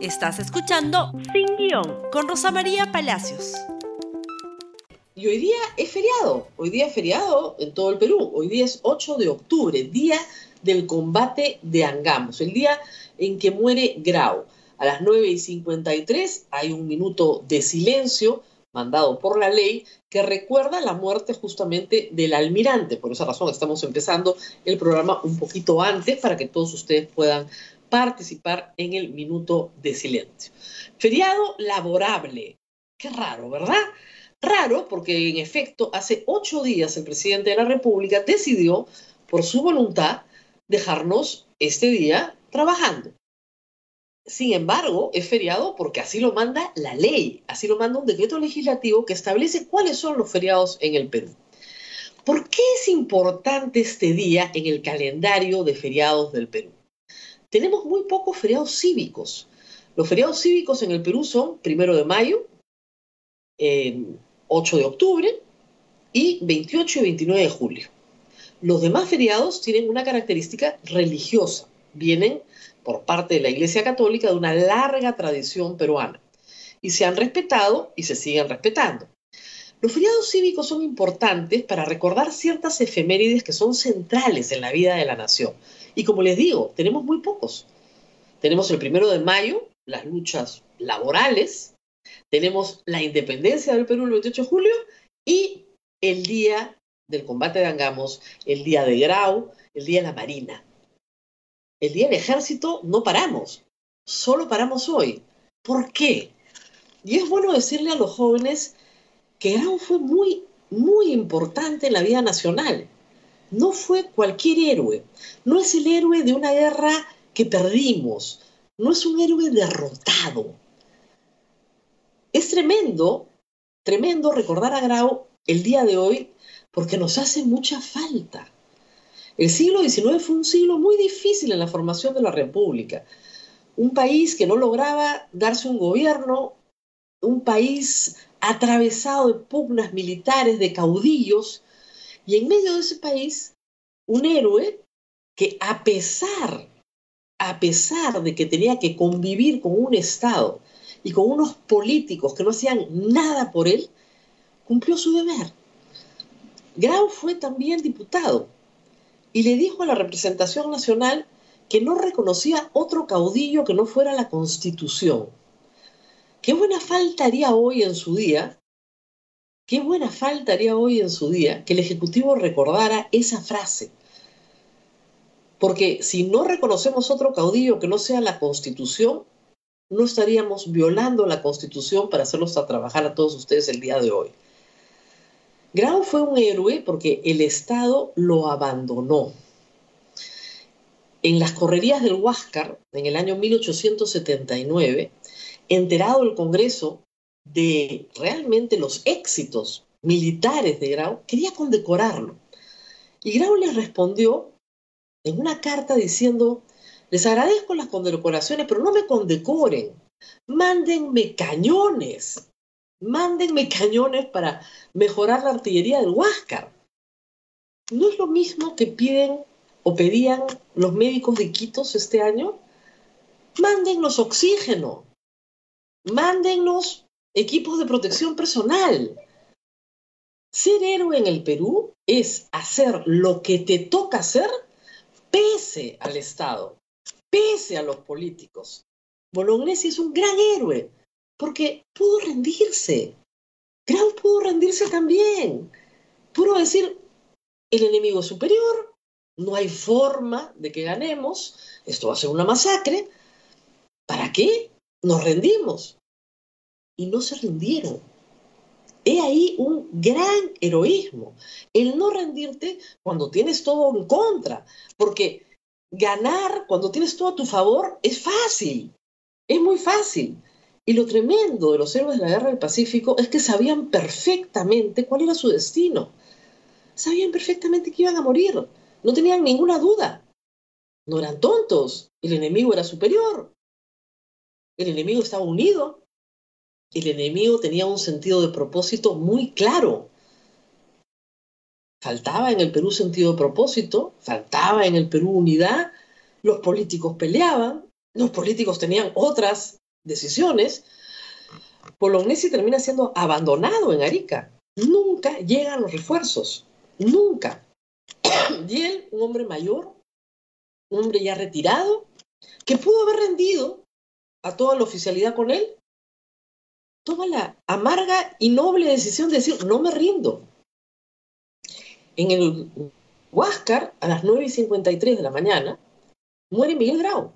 Estás escuchando Sin Guión con Rosa María Palacios. Y hoy día es feriado, hoy día es feriado en todo el Perú, hoy día es 8 de octubre, día del combate de Angamos, el día en que muere Grau. A las 9 y 53 hay un minuto de silencio mandado por la ley que recuerda la muerte justamente del almirante. Por esa razón estamos empezando el programa un poquito antes para que todos ustedes puedan participar en el minuto de silencio. Feriado laborable. Qué raro, ¿verdad? Raro porque en efecto hace ocho días el presidente de la República decidió por su voluntad dejarnos este día trabajando. Sin embargo, es feriado porque así lo manda la ley, así lo manda un decreto legislativo que establece cuáles son los feriados en el Perú. ¿Por qué es importante este día en el calendario de feriados del Perú? Tenemos muy pocos feriados cívicos. Los feriados cívicos en el Perú son primero de mayo, 8 de octubre y 28 y 29 de julio. Los demás feriados tienen una característica religiosa. Vienen por parte de la Iglesia Católica de una larga tradición peruana y se han respetado y se siguen respetando. Los feriados cívicos son importantes para recordar ciertas efemérides que son centrales en la vida de la nación. Y como les digo, tenemos muy pocos. Tenemos el primero de mayo, las luchas laborales, tenemos la independencia del Perú el 28 de julio y el día del combate de Angamos, el día de Grau, el día de la Marina. El día del ejército no paramos, solo paramos hoy. ¿Por qué? Y es bueno decirle a los jóvenes que Grau fue muy, muy importante en la vida nacional. No fue cualquier héroe, no es el héroe de una guerra que perdimos, no es un héroe derrotado. Es tremendo, tremendo recordar a Grau el día de hoy porque nos hace mucha falta. El siglo XIX fue un siglo muy difícil en la formación de la República. Un país que no lograba darse un gobierno, un país atravesado de pugnas militares, de caudillos, y en medio de ese país, un héroe que a pesar, a pesar de que tenía que convivir con un Estado y con unos políticos que no hacían nada por él, cumplió su deber. Grau fue también diputado y le dijo a la representación nacional que no reconocía otro caudillo que no fuera la Constitución. Qué buena falta haría hoy en su día, qué buena falta haría hoy en su día que el Ejecutivo recordara esa frase. Porque si no reconocemos otro caudillo que no sea la Constitución, no estaríamos violando la Constitución para hacerlos a trabajar a todos ustedes el día de hoy. Grau fue un héroe porque el Estado lo abandonó. En las correrías del Huáscar, en el año 1879, enterado el Congreso de realmente los éxitos militares de Grau, quería condecorarlo. Y Grau le respondió en una carta diciendo, les agradezco las condecoraciones, pero no me condecoren, mándenme cañones, mándenme cañones para mejorar la artillería del Huáscar. ¿No es lo mismo que piden o pedían los médicos de Quitos este año? Mándennos oxígeno, mándennos equipos de protección personal. Ser héroe en el Perú es hacer lo que te toca hacer pese al Estado, pese a los políticos. Bolognesi es un gran héroe porque pudo rendirse. Grau pudo rendirse también. Pudo decir, el enemigo superior, no hay forma de que ganemos, esto va a ser una masacre. ¿Para qué? Nos rendimos. Y no se rindieron. He ahí un gran heroísmo. El no rendirte cuando tienes todo en contra. Porque ganar cuando tienes todo a tu favor es fácil. Es muy fácil. Y lo tremendo de los héroes de la Guerra del Pacífico es que sabían perfectamente cuál era su destino. Sabían perfectamente que iban a morir. No tenían ninguna duda. No eran tontos. El enemigo era superior. El enemigo estaba unido. El enemigo tenía un sentido de propósito muy claro. Faltaba en el Perú sentido de propósito, faltaba en el Perú unidad, los políticos peleaban, los políticos tenían otras decisiones, Bolognesi termina siendo abandonado en Arica. Nunca llegan los refuerzos, nunca. Y él, un hombre mayor, un hombre ya retirado, que pudo haber rendido a toda la oficialidad con él, toma la amarga y noble decisión de decir, no me rindo. En el Huáscar, a las 9 y 53 de la mañana, muere Miguel Grau.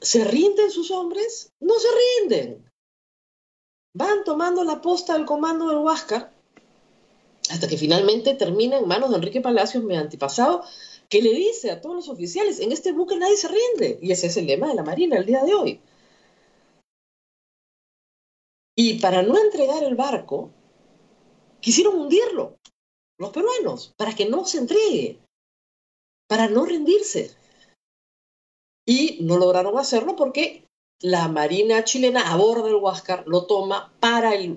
¿Se rinden sus hombres? No se rinden. Van tomando la posta del comando del Huáscar hasta que finalmente termina en manos de Enrique Palacios, mi antepasado, que le dice a todos los oficiales, en este buque nadie se rinde. Y ese es el lema de la Marina el día de hoy. Y para no entregar el barco, quisieron hundirlo, los peruanos, para que no se entregue, para no rendirse. Y no lograron hacerlo porque la Marina chilena aborda el Huáscar, lo toma para el,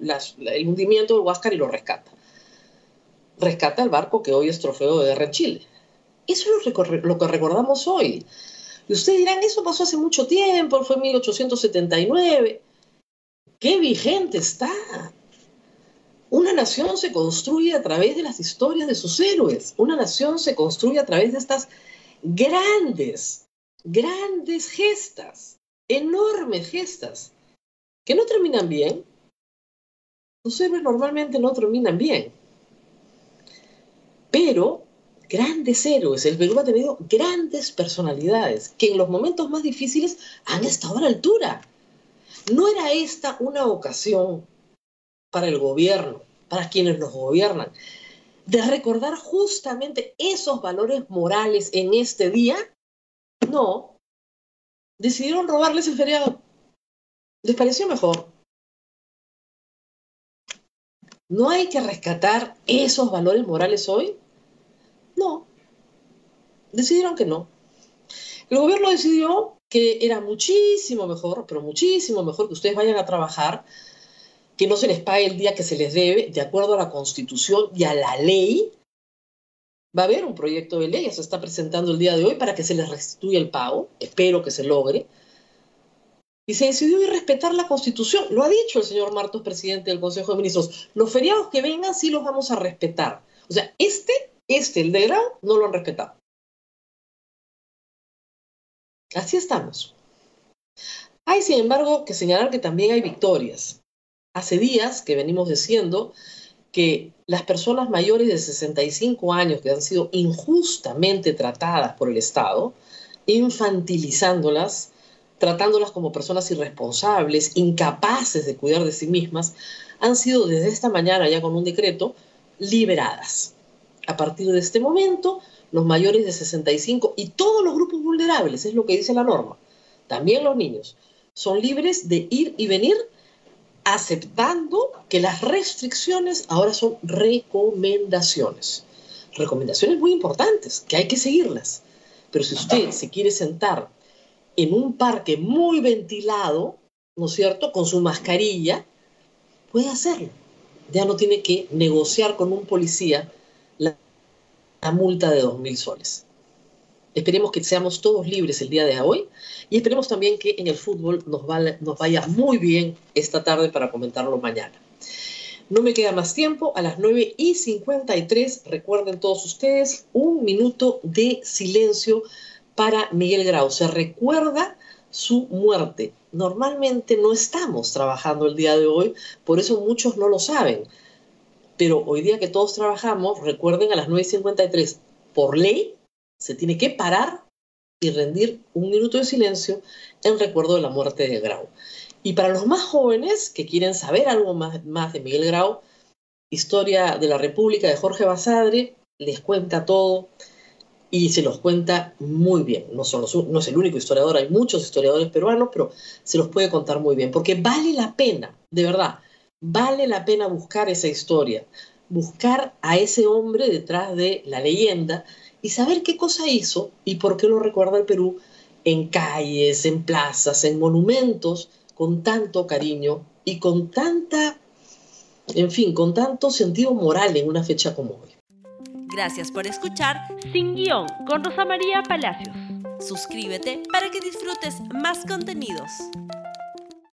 hundimiento del Huáscar y lo rescata. Rescata el barco que hoy es trofeo de guerra en Chile. Eso es lo que recordamos hoy. Y ustedes dirán, eso pasó hace mucho tiempo, fue 1879. ¿Qué vigente está? Una nación se construye a través de las historias de sus héroes. Una nación se construye a través de estas grandes, grandes gestas, enormes gestas, que no terminan bien. Los héroes normalmente no terminan bien. Pero grandes héroes. El Perú ha tenido grandes personalidades que en los momentos más difíciles han estado a la altura. No era esta una ocasión para el gobierno, para quienes nos gobiernan, de recordar justamente esos valores morales en este día. No, decidieron robarles el feriado. ¿Les pareció mejor? ¿No hay que rescatar esos valores morales hoy? No, decidieron que no. El gobierno decidió que era muchísimo mejor, pero muchísimo mejor que ustedes vayan a trabajar, que no se les pague el día que se les debe, de acuerdo a la constitución y a la ley. Va a haber un proyecto de ley, se está presentando el día de hoy para que se les restituya el pago, espero que se logre. Y se decidió ir respetar la constitución, lo ha dicho el señor Martos, presidente del Consejo de Ministros, los feriados que vengan sí los vamos a respetar. O sea, este este, el de Grau, no lo han respetado. Así estamos. Hay, sin embargo, que señalar que también hay victorias. Hace días que venimos diciendo que las personas mayores de 65 años que han sido injustamente tratadas por el Estado, infantilizándolas, tratándolas como personas irresponsables, incapaces de cuidar de sí mismas, han sido desde esta mañana ya con un decreto liberadas. A partir de este momento, los mayores de 65 y todos los grupos vulnerables, es lo que dice la norma, también los niños, son libres de ir y venir aceptando que las restricciones ahora son recomendaciones. Recomendaciones muy importantes, que hay que seguirlas. Pero si usted se quiere sentar en un parque muy ventilado, ¿no es cierto?, con su mascarilla, puede hacerlo. Ya no tiene que negociar con un policía multa de 2.000 soles. Esperemos que seamos todos libres el día de hoy y esperemos también que en el fútbol nos, nos vaya muy bien esta tarde para comentarlo mañana. No me queda más tiempo, a las 9 y 53, recuerden todos ustedes, un minuto de silencio para Miguel Grau. Se recuerda su muerte. Normalmente no estamos trabajando el día de hoy, por eso muchos no lo saben pero hoy día que todos trabajamos, recuerden a las 9.53, por ley, se tiene que parar y rendir un minuto de silencio en recuerdo de la muerte de Grau. Y para los más jóvenes que quieren saber algo más, de Miguel Grau, Historia de la República de Jorge Basadre les cuenta todo y se los cuenta muy bien. No, son no es el único historiador, hay muchos historiadores peruanos, pero se los puede contar muy bien, porque vale la pena, de verdad, vale la pena buscar esa historia, buscar a ese hombre detrás de la leyenda y saber qué cosa hizo y por qué lo recuerda el Perú en calles, en plazas, en monumentos, con tanto cariño y con tanta, en fin, con tanto sentido moral en una fecha como hoy. Gracias por escuchar Sin Guión con Rosa María Palacios. Suscríbete para que disfrutes más contenidos.